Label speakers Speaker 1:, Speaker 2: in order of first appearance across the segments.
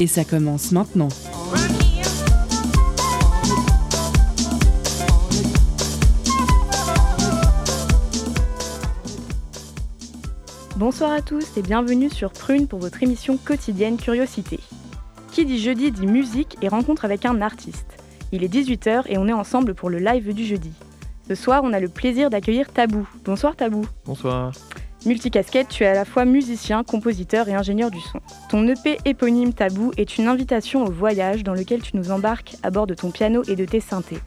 Speaker 1: Et ça commence maintenant.
Speaker 2: Bonsoir à tous et bienvenue sur Prune pour votre émission quotidienne Curiosité. Qui dit jeudi dit musique et rencontre avec un artiste. Il est 18h et on est ensemble pour le live du jeudi. Ce soir, on a le plaisir d'accueillir Tabou. Bonsoir Tabou.
Speaker 3: Bonsoir.
Speaker 2: Multicasquette, tu es à la fois musicien, compositeur et ingénieur du son. Ton EP éponyme Tabou est une invitation au voyage dans lequel tu nous embarques à bord de ton piano et de tes synthés.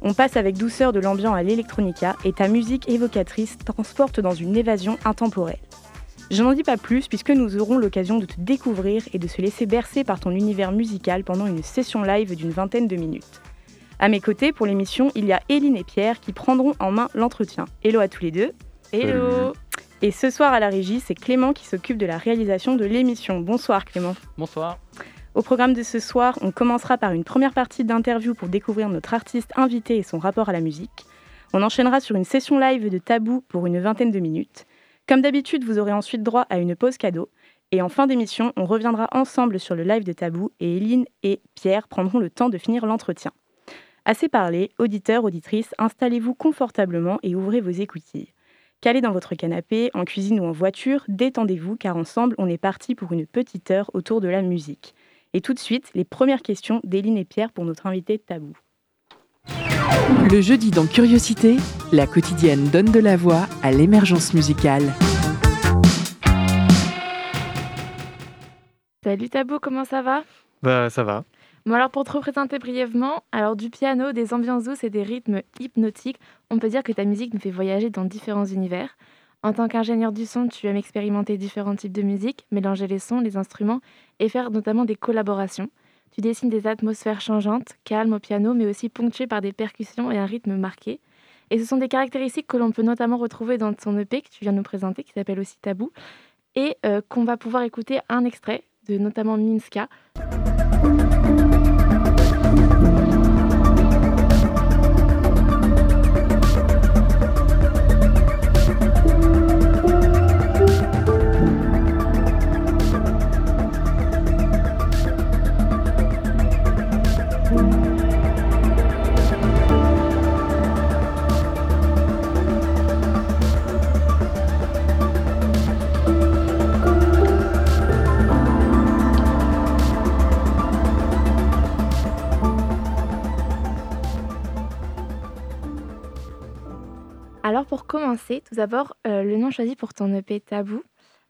Speaker 2: On passe avec douceur de l'ambiance à l'électronica et ta musique évocatrice transporte dans une évasion intemporelle. Je n'en dis pas plus puisque nous aurons l'occasion de te découvrir et de se laisser bercer par ton univers musical pendant une session live d'une vingtaine de minutes. À mes côtés, pour l'émission, il y a Éline et Pierre qui prendront en main l'entretien. Hello à tous les deux.
Speaker 4: Hello.
Speaker 2: Et ce soir à la régie, c'est Clément qui s'occupe de la réalisation de l'émission. Bonsoir Clément.
Speaker 5: Bonsoir.
Speaker 2: Au programme de ce soir, on commencera par une première partie d'interview pour découvrir notre artiste invité et son rapport à la musique. On enchaînera sur une session live de Tabou pour une vingtaine de minutes. Comme d'habitude, vous aurez ensuite droit à une pause cadeau. Et en fin d'émission, on reviendra ensemble sur le live de Tabou et Eline et Pierre prendront le temps de finir l'entretien. Assez parlé, auditeurs, auditrices, installez-vous confortablement et ouvrez vos écoutilles. Calé dans votre canapé, en cuisine ou en voiture, détendez-vous car ensemble on est parti pour une petite heure autour de la musique. Et tout de suite, les premières questions d'Éline et Pierre pour notre invité Tabou.
Speaker 1: Le jeudi dans Curiosité, la quotidienne donne de la voix à l'émergence musicale.
Speaker 6: Salut Tabou, comment ça va?
Speaker 3: Bah ça va.
Speaker 6: Bon alors pour te représenter brièvement, alors du piano, des ambiances douces et des rythmes hypnotiques, on peut dire que ta musique nous fait voyager dans différents univers. En tant qu'ingénieur du son, tu aimes expérimenter différents types de musique, mélanger les sons, les instruments et faire notamment des collaborations. Tu dessines des atmosphères changeantes, calmes au piano, mais aussi ponctuées par des percussions et un rythme marqué. Et ce sont des caractéristiques que l'on peut notamment retrouver dans ton EP que tu viens de nous présenter, qui s'appelle aussi Tabou, et euh, qu'on va pouvoir écouter un extrait de notamment Minska. Alors pour commencer, tout d'abord, euh, le nom choisi pour ton EP Tabou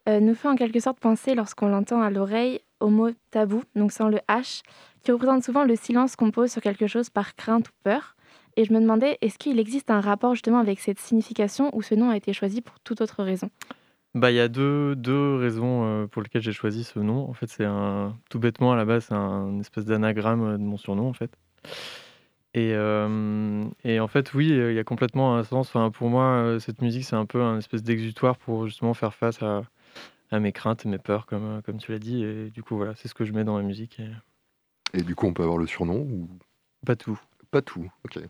Speaker 6: euh, nous fait en quelque sorte penser lorsqu'on l'entend à l'oreille au mot tabou, donc sans le H, qui représente souvent le silence qu'on pose sur quelque chose par crainte ou peur. Et je me demandais, est-ce qu'il existe un rapport justement avec cette signification ou ce nom a été choisi pour toute autre raison?
Speaker 3: Bah il y a deux, deux raisons euh, pour lesquelles j'ai choisi ce nom. En fait c'est un tout bêtement à la base c'est un espèce d'anagramme de mon surnom en fait. Et, euh, et en fait, oui, il y a complètement un sens. Enfin, pour moi, euh, cette musique, c'est un peu un espèce d'exutoire pour justement faire face à, à mes craintes et mes peurs, comme, euh, comme tu l'as dit. Et du coup, voilà, c'est ce que je mets dans ma musique. Et...
Speaker 4: Et du coup, on peut avoir le surnom ou?
Speaker 3: Batou.
Speaker 4: Batou, ok.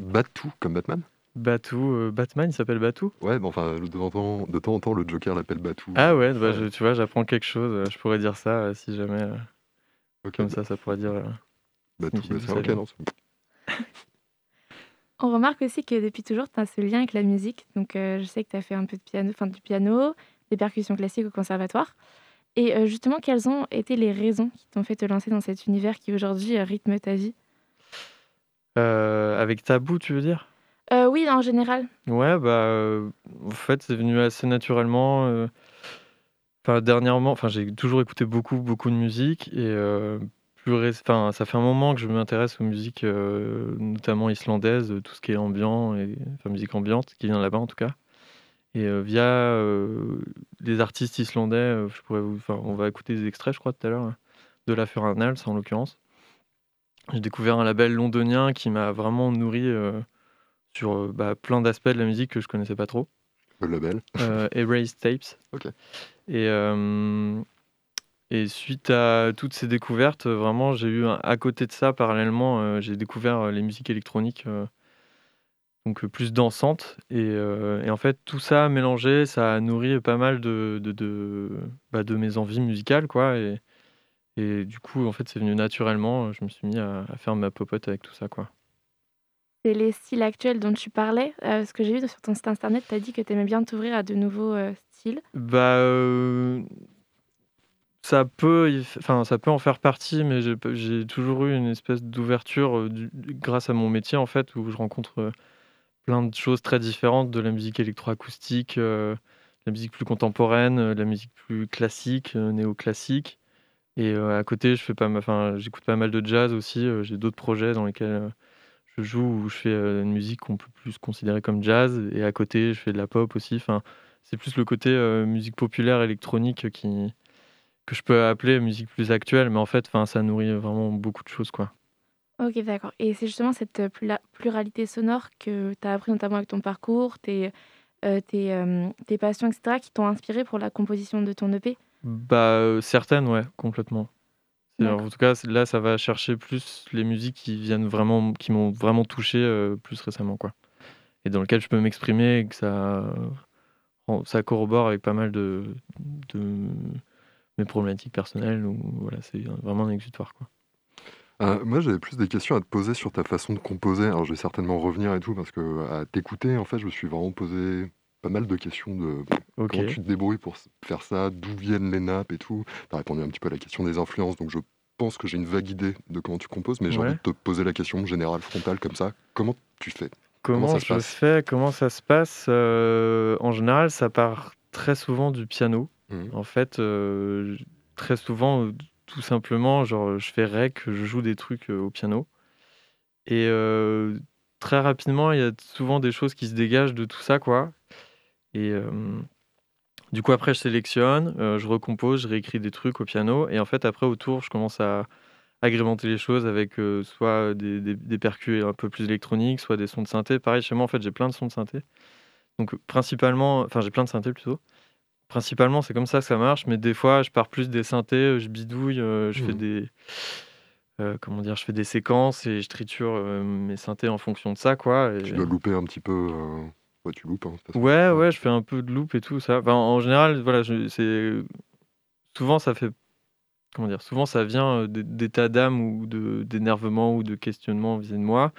Speaker 4: Batou, comme Batman?
Speaker 3: Batou, euh, Batman, il s'appelle Batou?
Speaker 4: Ouais, mais enfin, de temps en temps, de temps, en temps le Joker l'appelle Batou.
Speaker 3: Ah ouais, bah, je- tu vois, j'apprends quelque chose. Je pourrais dire ça si jamais. comme ça, ça pourrait dire.
Speaker 4: Batou, bah, c'est ok, non
Speaker 6: On remarque aussi que depuis toujours, tu as ce lien avec la musique. Donc, euh, je sais que tu as fait un peu de piano, enfin du piano, des percussions classiques au conservatoire. Et euh, justement, quelles ont été les raisons qui t'ont fait te lancer dans cet univers qui aujourd'hui euh, rythme ta vie?
Speaker 3: Euh, avec Tabou, tu veux dire?
Speaker 6: Oui, en général.
Speaker 3: Ouais, bah, en fait, c'est venu assez naturellement. Enfin, dernièrement, enfin, j'ai toujours écouté beaucoup, beaucoup de musique et plus réc- enfin, ça fait un moment que je m'intéresse aux musiques, euh, notamment islandaises, euh, tout ce qui est ambiant et enfin musique ambiante qui vient là-bas en tout cas. Et euh, via euh, les artistes islandais, je pourrais vous, enfin, on va écouter des extraits, je crois, tout à l'heure. de la Fernals en l'occurrence. J'ai découvert un label londonien qui m'a vraiment nourri sur bah, plein d'aspects de la musique que je connaissais pas trop.
Speaker 4: Le label
Speaker 3: Erase Tapes.
Speaker 4: Ok.
Speaker 3: Et, et suite à toutes ces découvertes, vraiment, j'ai eu à côté de ça, parallèlement, j'ai découvert les musiques électroniques donc plus dansantes. Et, en fait, tout ça mélangé, ça a nourri pas mal de, de, de, bah, de mes envies musicales, quoi. Et, et du coup, en fait, c'est venu naturellement. Je me suis mis à, faire ma popote avec tout ça, quoi.
Speaker 6: C'est les styles actuels dont tu parlais. ce que j'ai vu sur ton site internet, tu as dit que tu aimais bien t'ouvrir à de nouveaux styles.
Speaker 3: Bah, ça peut, enfin, ça peut en faire partie, mais j'ai toujours eu une espèce d'ouverture grâce à mon métier, en fait, où je rencontre plein de choses très différentes, de la musique électroacoustique, la musique plus contemporaine, la musique plus classique, néoclassique. Et à côté, je fais pas, enfin, j'écoute pas mal de jazz aussi. j'ai d'autres projets dans lesquels je joue où je fais une musique qu'on peut plus considérer comme jazz. Et à côté, je fais de la pop aussi. Enfin, c'est plus le côté musique populaire électronique qui que je peux appeler musique plus actuelle, mais en fait, ça nourrit vraiment beaucoup de choses, quoi.
Speaker 6: Ok, d'accord. Et c'est justement cette pluralité sonore que tu as appris notamment avec ton parcours, tes, tes, tes passions, etc., qui t'ont inspiré pour la composition de ton EP
Speaker 3: bah, euh, certaines, ouais, complètement. en tout cas, là, ça va chercher plus les musiques qui viennent vraiment qui m'ont vraiment touché, euh, plus récemment, quoi. Et dans lequel je peux m'exprimer et que ça ça corrobore avec pas mal de de mes problématiques personnelles ou voilà, c'est vraiment un exutoire, quoi.
Speaker 4: Euh, moi, j'avais plus des questions à te poser sur ta façon de composer. Alors, je vais certainement revenir et tout parce que à t'écouter, en fait, je me suis vraiment posé pas mal de questions de comment tu te débrouilles pour faire ça, d'où viennent les nappes et tout. Tu as répondu un petit peu à la question des influences, donc je pense que j'ai une vague idée de comment tu composes, mais j'ai envie de te poser la question générale, frontale, comme ça. Comment tu fais?
Speaker 3: Comment, ça je fais? Comment ça se passe? Euh, En général, ça part très souvent du piano. Mmh. En fait, euh, très souvent, tout simplement, genre, je fais rec, je joue des trucs euh, au piano. Et très rapidement, il y a souvent des choses qui se dégagent de tout ça, quoi. Et du coup, après, je sélectionne, je recompose, je réécris des trucs au piano. Et en fait, après, autour, je commence à agrémenter les choses avec soit des, des, percus un peu plus électroniques, soit des sons de synthé. Pareil, chez moi, en fait, j'ai plein de sons de synthé. Donc, principalement, enfin, j'ai plein de synthé plutôt. Principalement, c'est comme ça que ça marche, mais des fois, je pars plus des synthés, je bidouille, je fais mmh. des. comment dire, je fais des séquences et je triture mes synthés en fonction de ça, quoi.
Speaker 4: Tu dois louper un petit peu. Ouais, tu loupes, hein,
Speaker 3: Ouais, ouais, je fais un peu de loop et tout ça. en général, voilà, c'est souvent ça fait comment dire, souvent ça vient d'état d'âme ou de d'énervement ou de questionnement vis-à-vis de moi.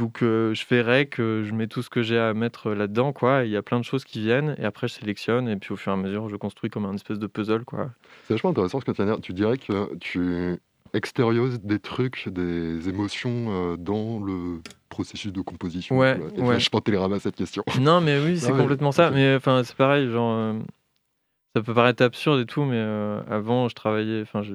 Speaker 3: Donc je fais rec, je mets tout ce que j'ai à mettre là-dedans, quoi. Il y a plein de choses qui viennent et après je sélectionne et puis au fur et à mesure je construis comme un espèce de puzzle, quoi.
Speaker 4: C'est vachement intéressant ce que tu viens Tu dirais que tu extériorises des trucs, des émotions dans le processus de composition
Speaker 3: Ouais,
Speaker 4: ouais. Je pense à cette question.
Speaker 3: Non, mais oui, c'est complètement ça. Mais enfin, c'est pareil, genre, euh, ça peut paraître absurde et tout, mais euh, avant, je travaillais, enfin, je,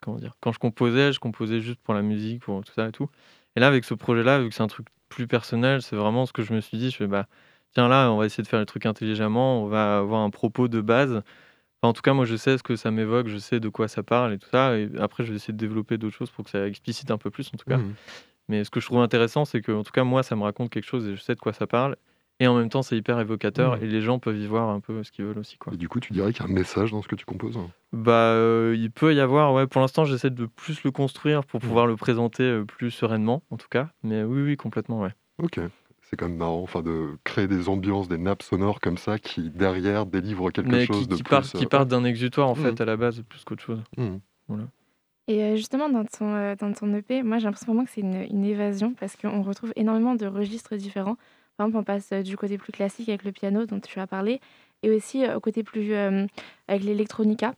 Speaker 3: comment dire, quand je composais, je composais juste pour la musique, pour tout ça et tout. Et là, avec ce projet-là, vu que c'est un truc plus personnel, c'est vraiment ce que je me suis dit. Je fais, bah, tiens, là, on va essayer de faire les trucs intelligemment, on va avoir un propos de base. en tout cas, moi, je sais ce que ça m'évoque, je sais de quoi ça parle et tout ça. Et après, je vais essayer de développer d'autres choses pour que ça explicite un peu plus, en tout cas. Mmh. Mais ce que je trouve intéressant, c'est que, en tout cas, moi, ça me raconte quelque chose et je sais de quoi ça parle. Et en même temps, c'est hyper évocateur mmh. et les gens peuvent y voir un peu ce qu'ils veulent aussi. Quoi.
Speaker 4: Et du coup, tu dirais qu'il y a un message dans ce que tu composes
Speaker 3: Bah, euh, il peut y avoir, ouais. Pour l'instant, j'essaie de plus le construire pour mmh. pouvoir le présenter euh, plus sereinement, en tout cas. Mais oui, oui, complètement, ouais.
Speaker 4: Ok. C'est quand même marrant enfin, de créer des ambiances, des nappes sonores comme ça qui, derrière, délivrent quelque chose de
Speaker 3: qui
Speaker 4: plus...
Speaker 3: Part, qui euh, partent d'un exutoire, en fait, à la base, plus qu'autre chose. Voilà.
Speaker 6: Et justement, dans ton, dans ton EP, moi j'ai l'impression vraiment que c'est une, une évasion parce qu'on retrouve énormément de registres différents. Par exemple, on passe du côté plus classique avec le piano dont tu as parlé et aussi au côté plus avec l'électronica.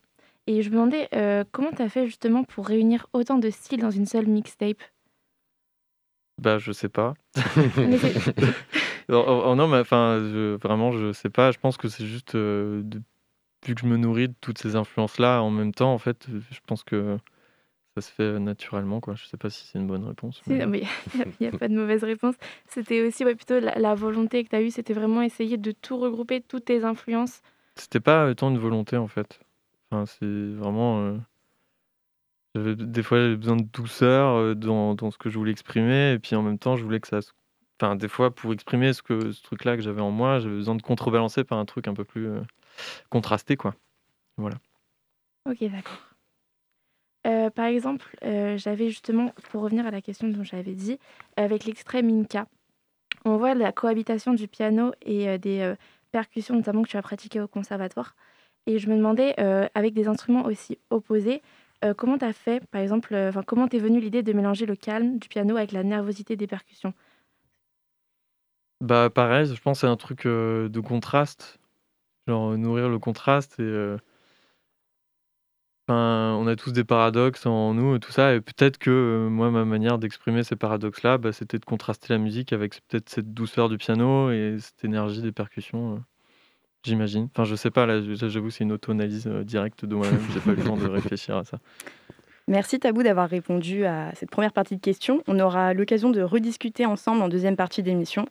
Speaker 6: Et je me demandais comment tu as fait justement pour réunir autant de styles dans une seule mixtape?
Speaker 3: Bah, je sais pas. Oh, non, mais enfin, vraiment, je sais pas. Je pense que c'est juste vu que je me nourris de toutes ces influences-là en même temps, en fait, je pense que ça se fait naturellement, quoi. Je sais pas si c'est une bonne réponse.
Speaker 6: il n'y a, pas de mauvaise réponse. C'était aussi ouais, plutôt la, volonté que tu as eue, c'était vraiment essayer de tout regrouper, toutes tes influences.
Speaker 3: C'était pas tant une volonté, en fait. Enfin, c'est vraiment. des fois, j'avais besoin de douceur dans, dans, ce que je voulais exprimer, et puis en même temps, je voulais que ça. Enfin, des fois, pour exprimer ce, que, ce truc-là que j'avais en moi, j'avais besoin de contrebalancer par un truc un peu plus contrasté, quoi. Voilà.
Speaker 6: Ok, d'accord. Par exemple, j'avais justement, pour revenir à la question dont j'avais dit, avec l'extrait Minka, on voit la cohabitation du piano et des percussions, notamment que tu as pratiquées au conservatoire. Et je me demandais, avec des instruments aussi opposés, comment tu as fait, par exemple, comment t'es venue l'idée de mélanger le calme du piano avec la nervosité des percussions?
Speaker 3: Bah pareil, je pense que c'est un truc de contraste, genre nourrir le contraste et on a tous des paradoxes en nous tout ça et peut-être que, moi ma manière d'exprimer ces paradoxes-là, bah, c'était de contraster la musique avec peut-être cette douceur du piano et cette énergie des percussions, j'imagine. Enfin je sais pas, là j'avoue c'est une auto-analyse, directe de moi-même, j'ai pas le temps de réfléchir à ça.
Speaker 2: Merci Tabou d'avoir répondu à cette première partie de questions. On aura l'occasion de rediscuter ensemble en deuxième partie d'émission.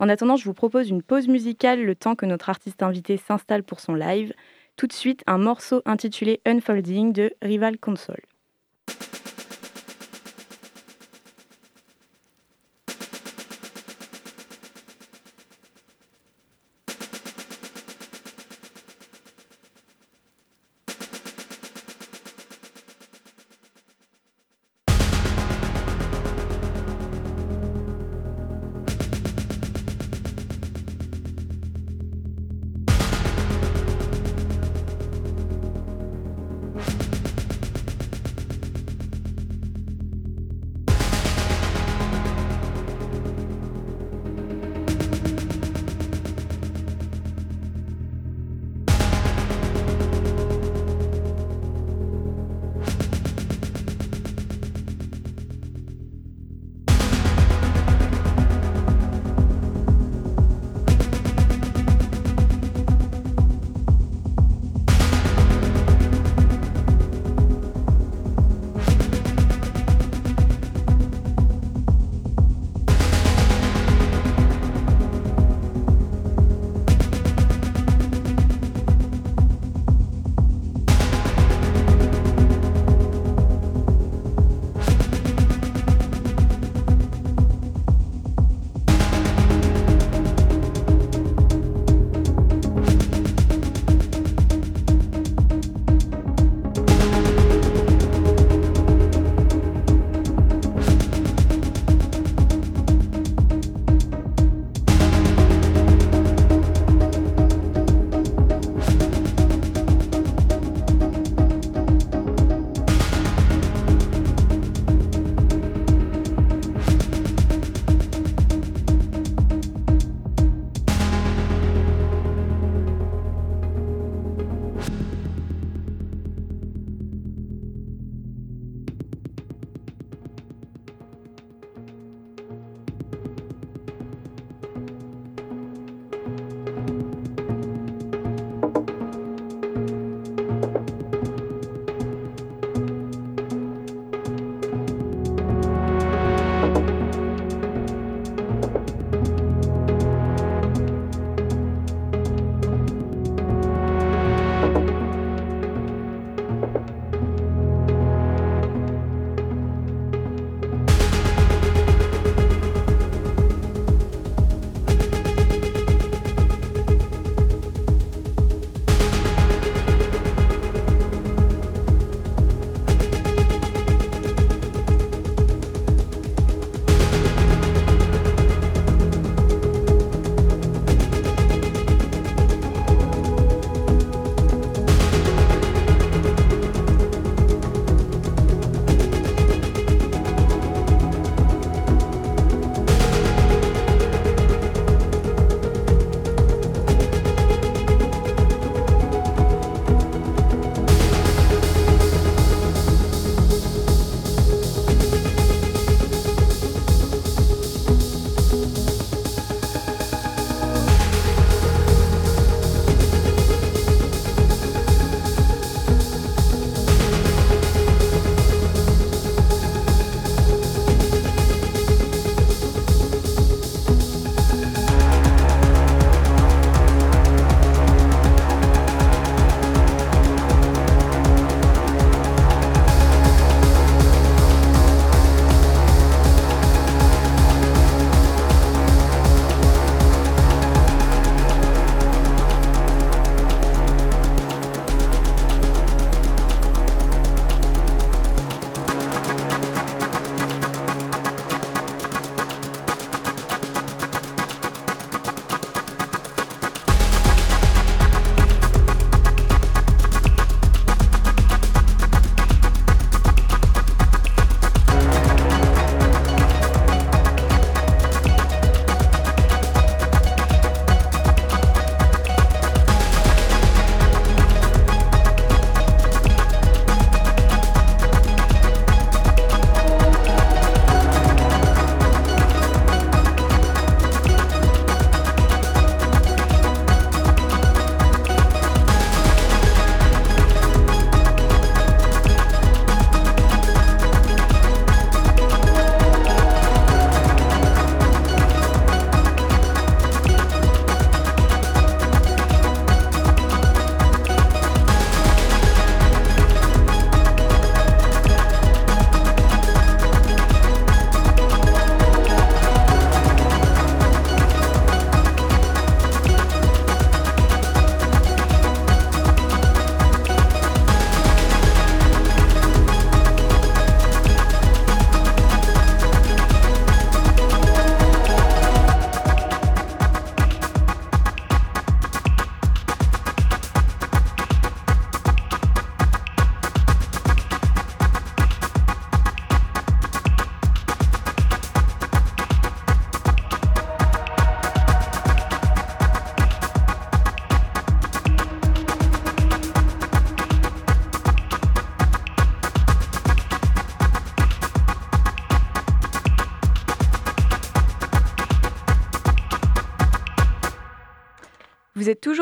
Speaker 2: En attendant, je vous propose une pause musicale le temps que notre artiste invité s'installe pour son live. Tout de suite, un morceau intitulé Unfolding de Rival Console.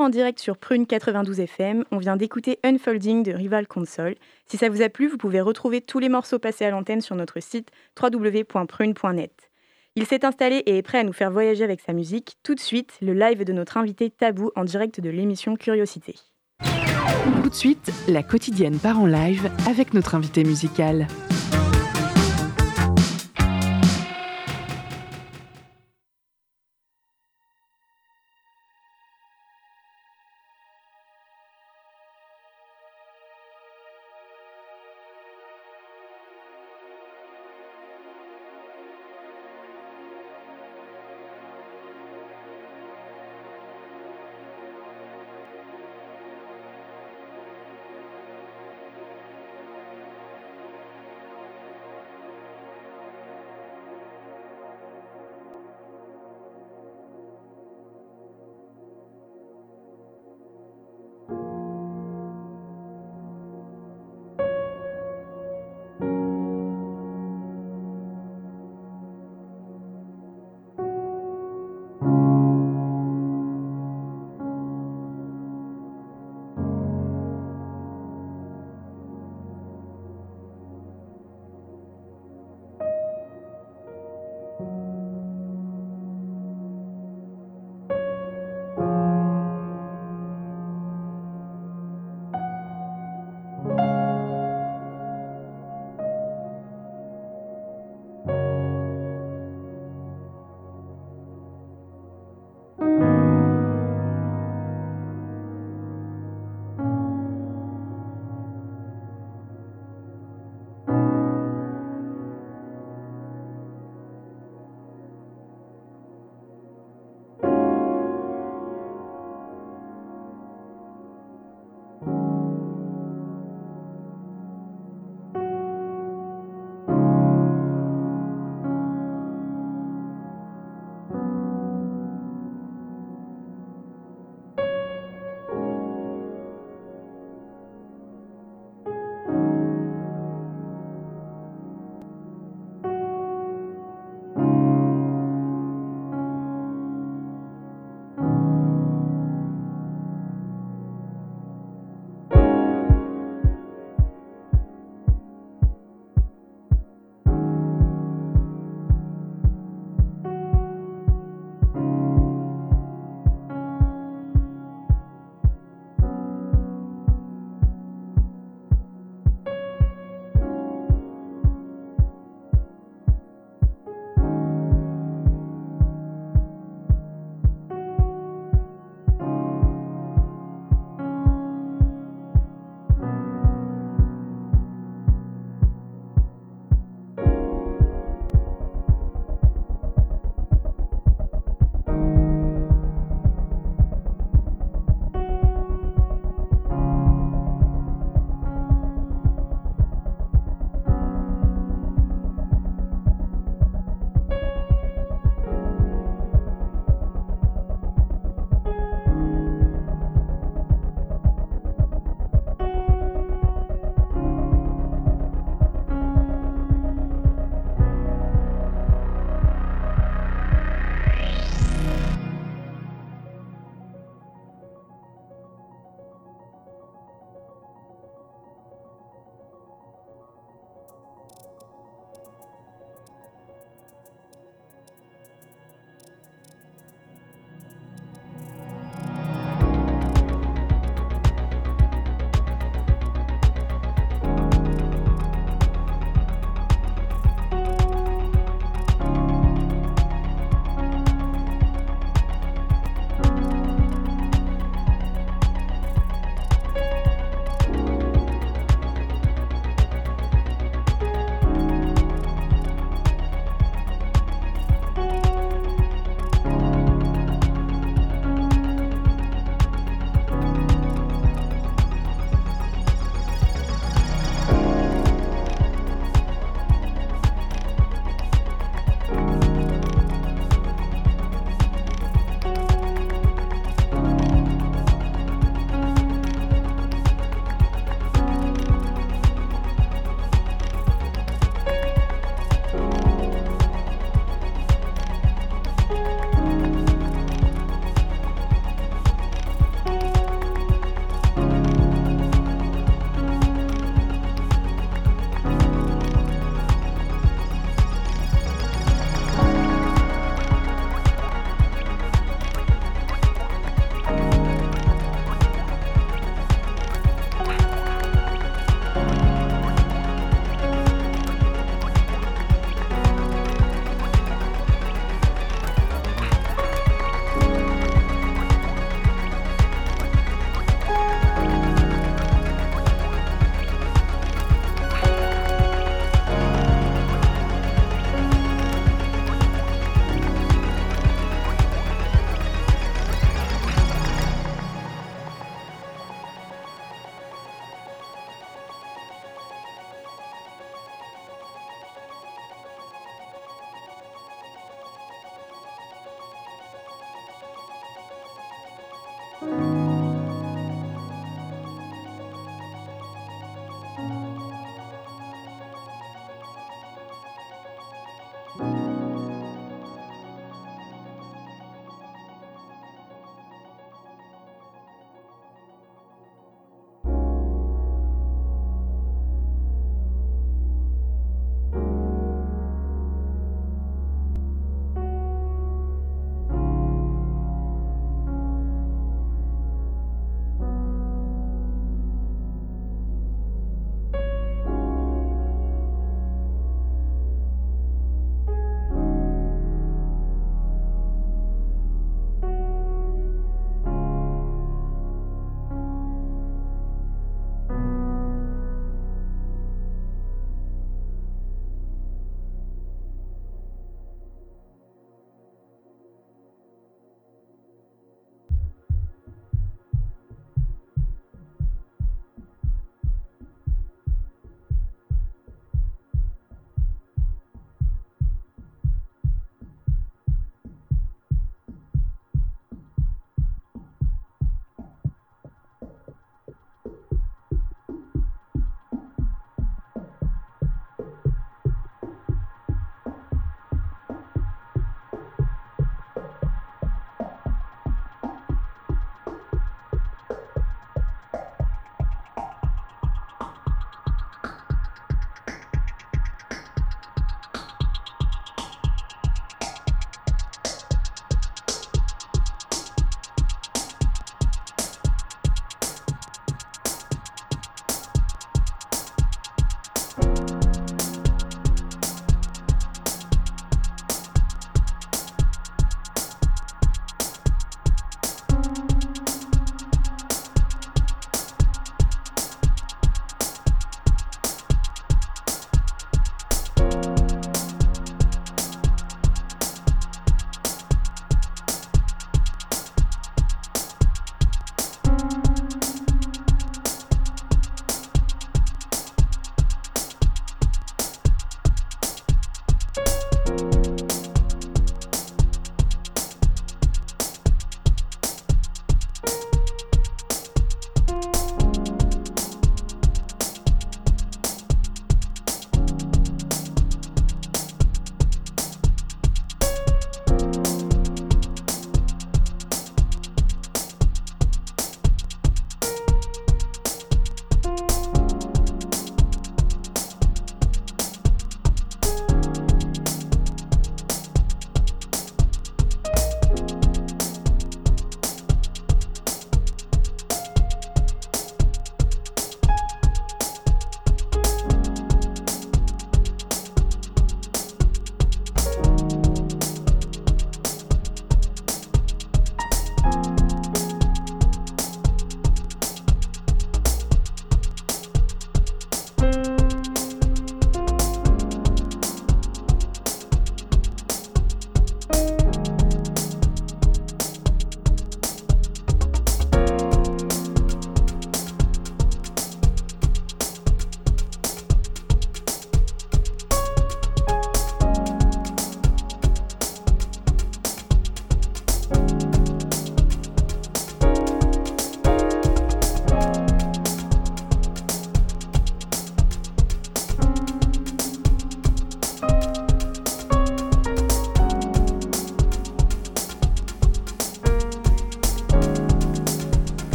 Speaker 2: En direct sur Prune 92 FM. On vient d'écouter Unfolding de Rival Console. Si ça vous a plu, vous pouvez retrouver tous les morceaux passés à l'antenne sur notre site www.prune.net. Il s'est installé et est prêt à nous faire voyager avec sa musique. Tout de suite, le live de notre invité Tabou en direct de l'émission Curiosité.
Speaker 1: Tout de suite, la quotidienne part en live avec notre invité musical.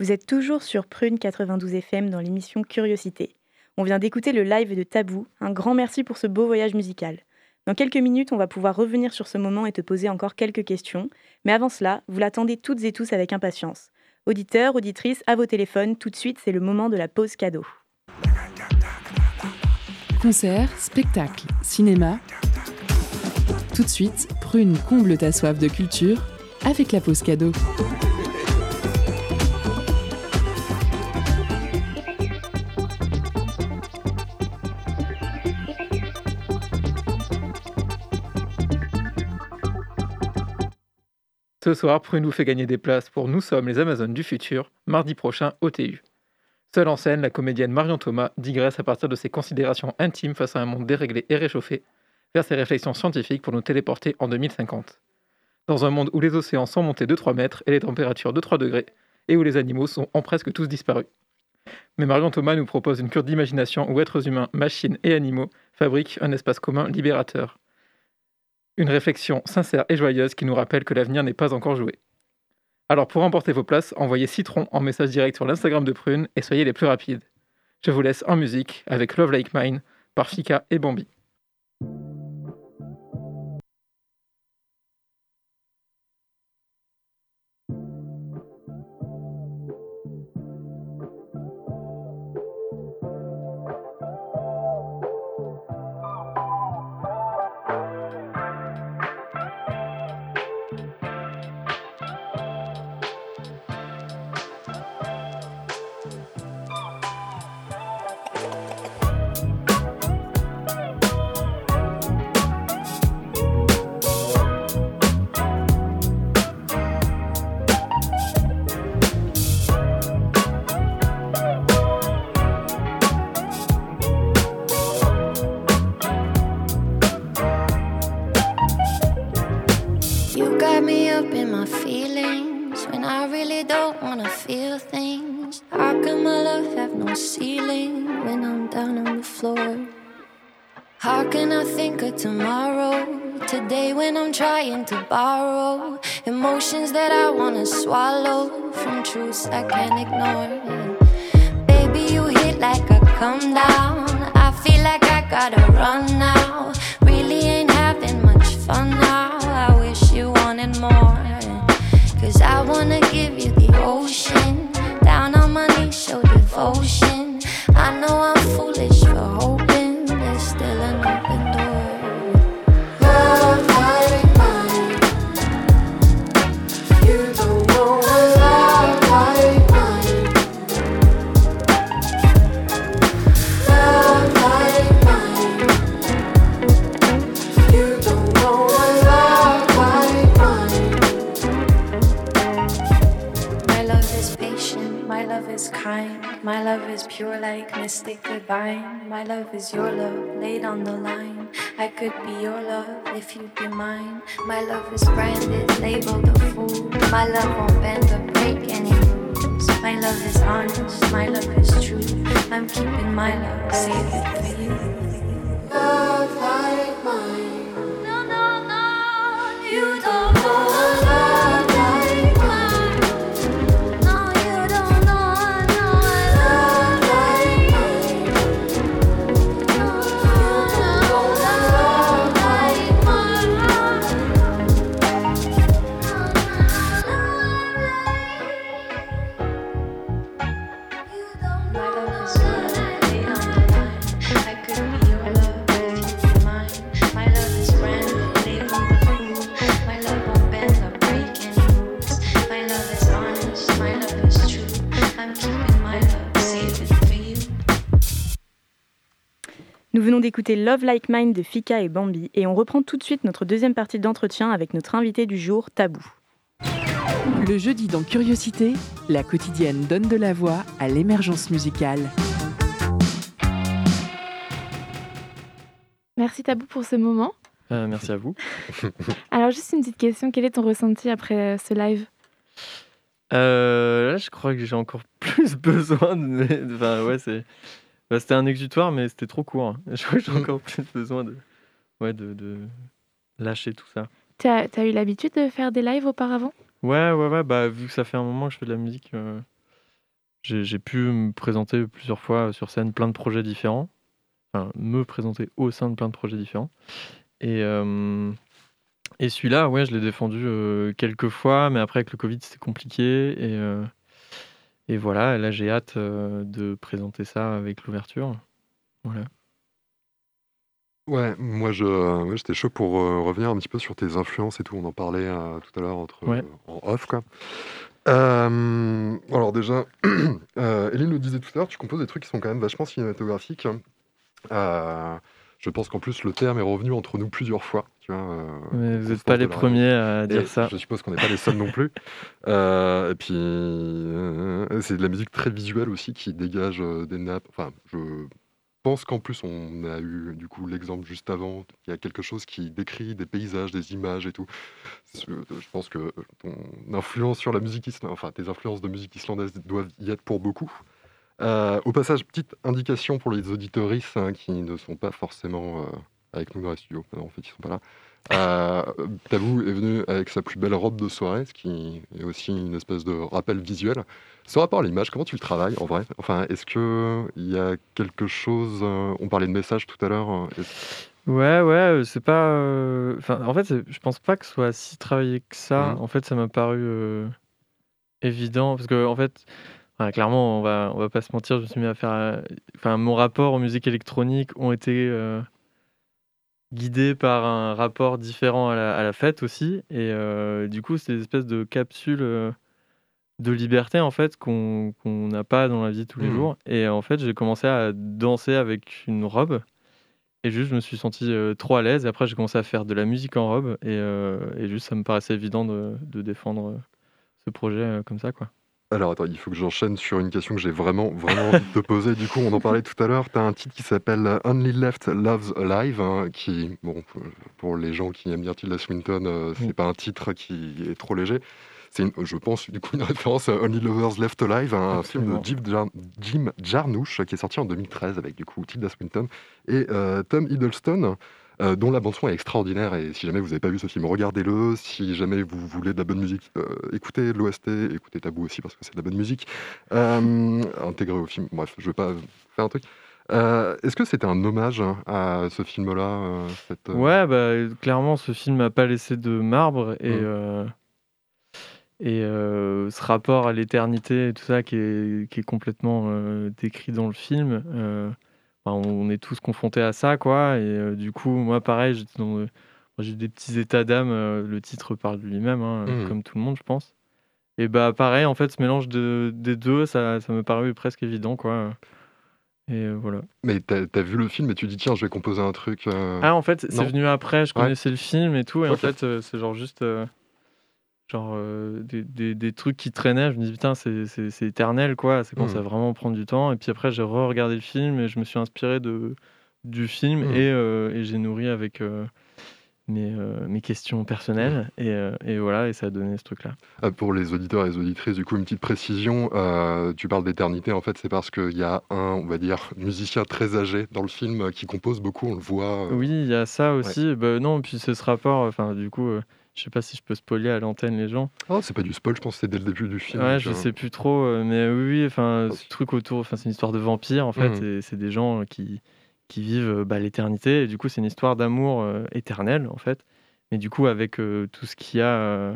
Speaker 2: Vous êtes toujours sur Prune 92 FM dans l'émission Curiosité. On vient d'écouter le live de Tabou. Un grand merci pour ce beau voyage musical. Dans quelques minutes, on va pouvoir revenir sur ce moment et te poser encore quelques questions. Mais avant cela, vous l'attendez toutes et tous avec impatience. Auditeurs, auditrices, à vos téléphones, tout de suite, c'est le moment de la pause cadeau.
Speaker 1: Concert, spectacle, cinéma. Tout de suite, Prune comble ta soif de culture avec la pause cadeau.
Speaker 5: Ce soir, Prune nous fait gagner des places pour Nous sommes les Amazones du futur, mardi prochain au TU. Seule en scène, la comédienne Marion Thomas digresse à partir de ses considérations intimes face à un monde déréglé et réchauffé vers ses réflexions scientifiques pour nous téléporter en 2050. Dans un monde où les océans sont montés de 3 mètres et les températures de 3 degrés, et où les animaux sont en presque tous disparus. Mais Marion Thomas nous propose une cure d'imagination où êtres humains, machines et animaux fabriquent un espace commun libérateur. Une réflexion sincère et joyeuse qui nous rappelle que l'avenir n'est pas encore joué. Alors pour remporter vos places, envoyez Citron en message direct sur l'Instagram de Prune et soyez les plus rapides. Je vous laisse en musique avec Love Like Mine par Fika et Bambi.
Speaker 7: Kind, my love is pure like mystic divine. My love is your love laid on the line. I could be your love if you'd be mine. My love is branded, labeled a fool. My love won't bend or break any rules. My love is honest, my love is true. I'm keeping my love, it for you. Love like mine. No, no, no, you don't know
Speaker 2: Nous venons d'écouter Love Like Mine de Fika et Bambi et on reprend tout de suite notre deuxième partie d'entretien avec notre invité du jour, Tabou.
Speaker 1: Le jeudi dans Curiosité, la quotidienne donne de la voix à l'émergence musicale.
Speaker 6: Merci Tabou pour ce moment.
Speaker 3: Euh, merci à vous.
Speaker 6: Alors juste une petite question, quel est ton ressenti après euh, ce live?
Speaker 3: Euh, Là, je crois que j'ai encore plus besoin de... Enfin, ouais, c'est... Bah, c'était un exutoire, mais c'était trop court. Hein. Je crois que j'ai mmh. encore plus besoin de, ouais, de, de lâcher tout ça.
Speaker 6: Tu as, as, eu l'habitude de faire des lives auparavant?
Speaker 3: Ouais, ouais, ouais. Bah, vu que ça fait un moment que je fais de la musique, euh, j'ai pu me présenter plusieurs fois sur scène plein de projets différents. Enfin, me présenter au sein de plein de projets différents. Et, et celui-là, ouais, je l'ai défendu quelques fois, mais après avec le Covid, c'était compliqué. Et, et voilà, là j'ai hâte de présenter ça avec l'ouverture. Voilà.
Speaker 4: Ouais, moi je, j'étais chaud pour revenir un petit peu sur tes influences et tout. On en parlait tout à l'heure entre en off quoi. alors déjà, Eline le disait tout à l'heure, tu composes des trucs qui sont quand même vachement cinématographiques. Hein. Je pense qu'en plus le terme est revenu entre nous plusieurs fois.
Speaker 3: Euh, vous n'êtes pas les premiers à dire ça.
Speaker 4: Je suppose qu'on n'est pas les seuls non plus. Euh, et puis, euh, c'est de la musique très visuelle aussi qui dégage des nappes. Enfin, je pense qu'en plus, on a eu du coup l'exemple juste avant. Il y a quelque chose qui décrit des paysages, des images et tout. Je pense que ton influence sur la musique islandaise, enfin, tes influences de musique islandaise doivent y être pour beaucoup. Au passage, petite indication pour les auditoristes hein, qui ne sont pas forcément avec nous dans les studios. en fait, ils sont pas là. Euh, Tabou est venu avec sa plus belle robe de soirée, ce qui est aussi une espèce de rappel visuel. Ce rapport à l'image, comment tu le travailles en vrai? Enfin, est-ce qu'il y a quelque chose euh, On parlait de message tout à l'heure. Euh,
Speaker 3: ouais, ouais, euh, c'est pas. Enfin, en fait, je pense pas que ce soit si travaillé que ça. Mmh. En fait, ça m'a paru évident parce que, en fait, clairement, on va, on va pas se mentir, je me suis mis à faire. Enfin, mon rapport aux musiques électroniques ont été guidé par un rapport différent à la, fête aussi. Et euh, du coup, c'est une espèce de capsule euh, de liberté en fait qu'on n'a pas dans la vie tous les mmh. jours. Et en fait, j'ai commencé à danser avec une robe. Et juste, je me suis senti euh, trop à l'aise. Et après, j'ai commencé à faire de la musique en robe. Et, et juste, ça me paraissait évident de, de défendre ce projet comme ça, quoi.
Speaker 4: Alors attends, il faut que j'enchaîne sur une question que j'ai vraiment, vraiment envie de te poser. Du coup, on en parlait tout à l'heure. Tu as un titre qui s'appelle Only Left Loves Alive, hein, qui, bon, pour les gens qui aiment bien Tilda Swinton, euh, c'est pas un titre qui est trop léger. C'est, je pense, du coup, une référence à Only Lovers Left Alive, un film de Jim, Jarnouche qui est sorti en 2013 avec du coup Tilda Swinton et euh, Tom Hiddleston. Euh, dont la bande-son est extraordinaire. Et si jamais vous n'avez pas vu ce film, regardez-le. Si jamais vous voulez de la bonne musique, euh, écoutez l'OST, écoutez Tabou aussi parce que c'est de la bonne musique. Euh, intégré au film. Bref, je ne vais pas faire un truc. Est-ce que c'était un hommage à ce film-là
Speaker 3: Ouais, bah, clairement, ce film n'a pas laissé de marbre et, mmh. et ce rapport à l'éternité et tout ça qui est, qui est complètement décrit dans le film on est tous confrontés à ça, quoi. Et euh, du coup, moi, pareil, j'ai des petits états d'âme. Euh, le titre parle de lui-même, hein, mmh. comme tout le monde, je pense. Et bah, pareil, en fait, ce mélange de, des deux, ça, ça me paraît presque évident, quoi. Et euh, voilà.
Speaker 4: Mais t'as as vu le film et tu dis tiens je vais composer un truc.
Speaker 3: Ah en fait c'est venu après, je connaissais le film et tout et en fait c'est genre juste genre euh, des, des, trucs qui traînaient. Je me dis, putain, c'est éternel, quoi. Ça mmh. vraiment prendre du temps. Et puis après, j'ai re-regardé le film et je me suis inspiré de, du film mmh. et, euh, et j'ai nourri avec euh, mes, mes, questions personnelles. Mmh. Et, et, voilà, et ça a donné ce truc-là.
Speaker 4: Ah, pour les auditeurs et les auditrices, du coup, une petite précision. tu parles d'éternité, en fait, c'est parce qu'il y a un, on va dire, musicien très âgé dans le film qui compose beaucoup, on le voit.
Speaker 3: Oui, il y a ça aussi. Bah, non, puis c'est ce rapport, enfin, du coup je sais pas si je peux spoiler à l'antenne les gens.
Speaker 4: Oh, c'est pas du spoil, je pense que c'est dès le début du film.
Speaker 3: Ouais, je sais plus trop, euh, mais oui, enfin, ce truc autour, enfin, c'est une histoire de vampire en fait, mmh. et c'est des gens qui, qui vivent euh, bah, l'éternité, et du coup, c'est une histoire d'amour euh, éternel en fait, mais du coup, avec tout ce qu'il y a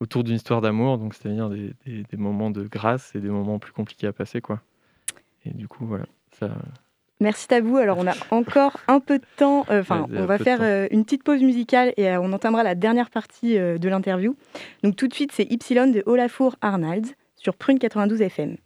Speaker 3: autour d'une histoire d'amour, donc c'est-à-dire des, des, des, moments de grâce et des moments plus compliqués à passer, quoi. Et du coup, voilà, ça.
Speaker 2: Merci Tabou. Alors on a encore un peu de temps. Euh, enfin, on va faire euh, une petite pause musicale et euh, on entamera la dernière partie de l'interview. Donc tout de suite, c'est Ypsilon de Olafur Arnalds sur Prune 92 FM.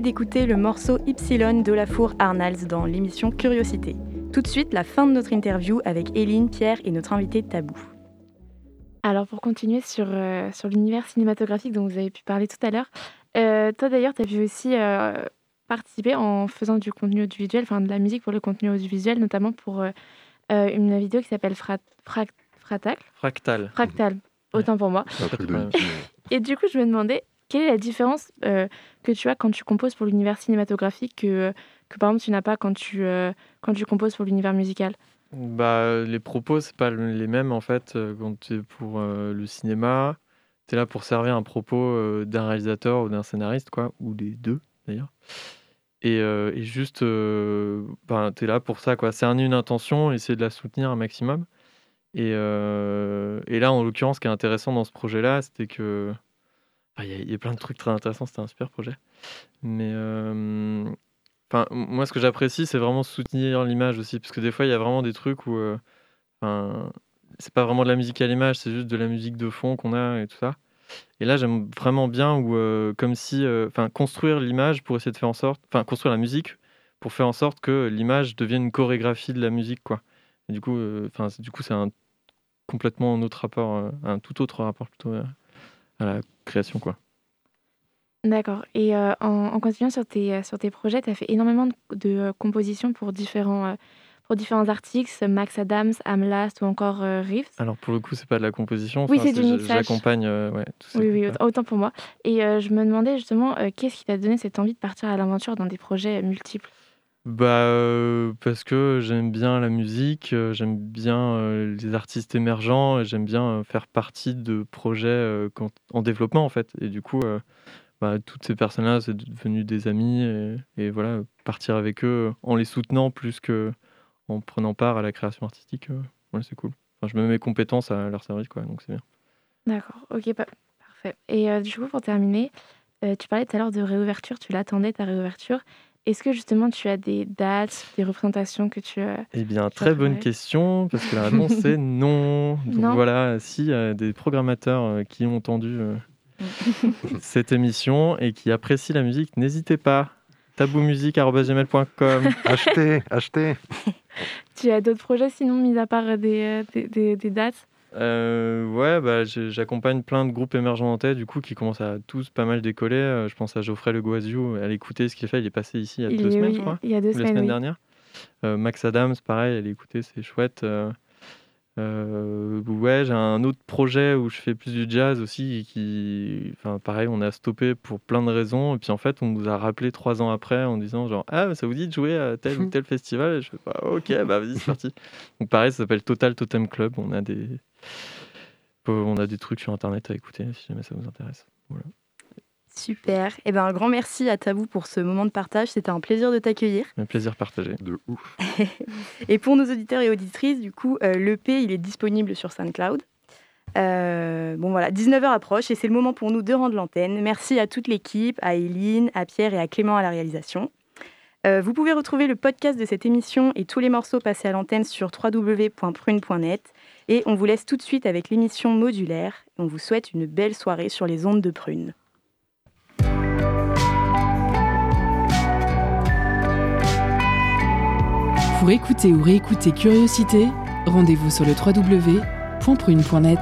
Speaker 2: Venez d'écouter le morceau Ypsilon de la Four Arnalds dans l'émission Curiosité. Tout de suite, la fin de notre interview avec Éline, Pierre et notre invité Tabou.
Speaker 6: Alors pour continuer sur, euh, sur l'univers cinématographique dont vous avez pu parler tout à l'heure, euh, toi d'ailleurs tu as pu aussi euh, participer en faisant du contenu audiovisuel, enfin de la musique pour le contenu audiovisuel, notamment pour une vidéo qui s'appelle Fractal.
Speaker 3: Fractal.
Speaker 6: Fractal, autant pour moi. Et du coup je me demandais, quelle est la différence euh, que tu as quand tu composes pour l'univers cinématographique que, que par exemple tu n'as pas quand tu, euh, quand tu composes pour l'univers musical?
Speaker 3: Bah, Les propos, c'est pas les mêmes en fait. Euh, quand tu es pour le cinéma, tu es là pour servir un propos d'un réalisateur ou d'un scénariste, quoi, ou des deux d'ailleurs. Et, et, juste, ben, tu es là pour ça, quoi. Cerner une intention, essayer de la soutenir un maximum. Et, et là, en l'occurrence, ce qui est intéressant dans ce projet-là, c'était que il y, a plein de trucs très intéressants, c'était un super projet. Mais euh, enfin, moi, ce que j'apprécie, c'est vraiment soutenir l'image aussi, parce que des fois, il y a vraiment des trucs où, euh, enfin, c'est pas vraiment de la musique à l'image, c'est juste de la musique de fond qu'on a et tout ça. Et là, j'aime vraiment bien où, euh, comme si, construire l'image pour essayer de faire en sorte, enfin, construire la musique pour faire en sorte que l'image devienne une chorégraphie de la musique, quoi. Du coup, c'est un complètement autre rapport, un tout autre rapport plutôt à la création. quoi.
Speaker 6: D'accord. Et euh, en, continuant sur tes, euh, sur tes projets, tu as fait énormément de, euh, compositions pour différents, pour différents artistes, Max Adams, Amlast ou encore Reeves.
Speaker 3: Alors pour le coup, c'est pas de la composition.
Speaker 6: Oui, c'est du mixage.
Speaker 3: J'accompagne. ouais,
Speaker 6: oui, oui, autant pour moi. Et je me demandais justement, qu'est-ce qui t'a donné cette envie de partir à l'aventure dans des projets multiples?
Speaker 3: Bah, parce que j'aime bien la musique, j'aime bien, les artistes émergents j'aime bien, faire partie de projets, en développement, en fait et du coup, bah, toutes ces personnes-là, c'est devenu des amis et voilà, partir avec eux, en les soutenant plus qu'en prenant part à la création artistique, c'est cool. Enfin, je mets mes compétences à leur service, quoi, donc c'est bien.
Speaker 6: D'accord, OK, parfait et du coup, pour terminer, tu parlais tout à l'heure de réouverture, tu l'attendais ta réouverture. Est-ce que justement tu as des dates, des représentations que tu as
Speaker 3: Eh bien, très bonne question, parce que la réponse est non. Donc voilà, y a des programmateurs euh, qui ont entendu euh, cette émission et qui apprécient la musique, n'hésitez pas. taboumusique.com
Speaker 4: Achetez, achetez
Speaker 6: Tu as d'autres projets sinon, mis à part des, euh, des, des dates?
Speaker 3: Euh, ouais, bah, j'accompagne plein de groupes émergents en tête, du coup, qui commencent à tous pas mal décoller. Euh, je pense à Geoffrey Le Guaziou, à l'écouter ce qu'il fait. Il est passé ici il y a deux semaines, je crois.
Speaker 6: Il y a deux semaines.
Speaker 3: La semaine dernière. Euh, Max Adams, pareil, à l'écouter, c'est chouette. ouais, j'ai un autre projet où je fais plus du jazz aussi, qui, enfin, pareil, on a stoppé pour plein de raisons. Et puis en fait, on nous a rappelé trois ans après en disant genre ah ça vous dit de jouer à tel ou tel festival? Et je fais pas bah, ok bah vas-y c'est parti. Donc pareil, ça s'appelle Total Totem Club. On a des on a des trucs sur internet à écouter si jamais ça vous intéresse.
Speaker 2: Super. Eh ben, un grand merci à Tabou pour ce moment de partage. C'était un plaisir de t'accueillir.
Speaker 3: Un plaisir partagé.
Speaker 4: De ouf.
Speaker 2: et pour nos auditeurs et auditrices, du coup, euh, l'EP, il est disponible sur SoundCloud. Euh, bon voilà, 19h approche et c'est le moment pour nous de rendre l'antenne. Merci à toute l'équipe, à Eileen, à Pierre et à Clément à la réalisation. Euh, vous pouvez retrouver le podcast de cette émission et tous les morceaux passés à l'antenne sur www.prune.net. Et on vous laisse tout de suite avec l'émission modulaire. On vous souhaite une belle soirée sur les ondes de Prune.
Speaker 1: Pour écouter ou réécouter Curiosité, rendez-vous sur le www.prune.net.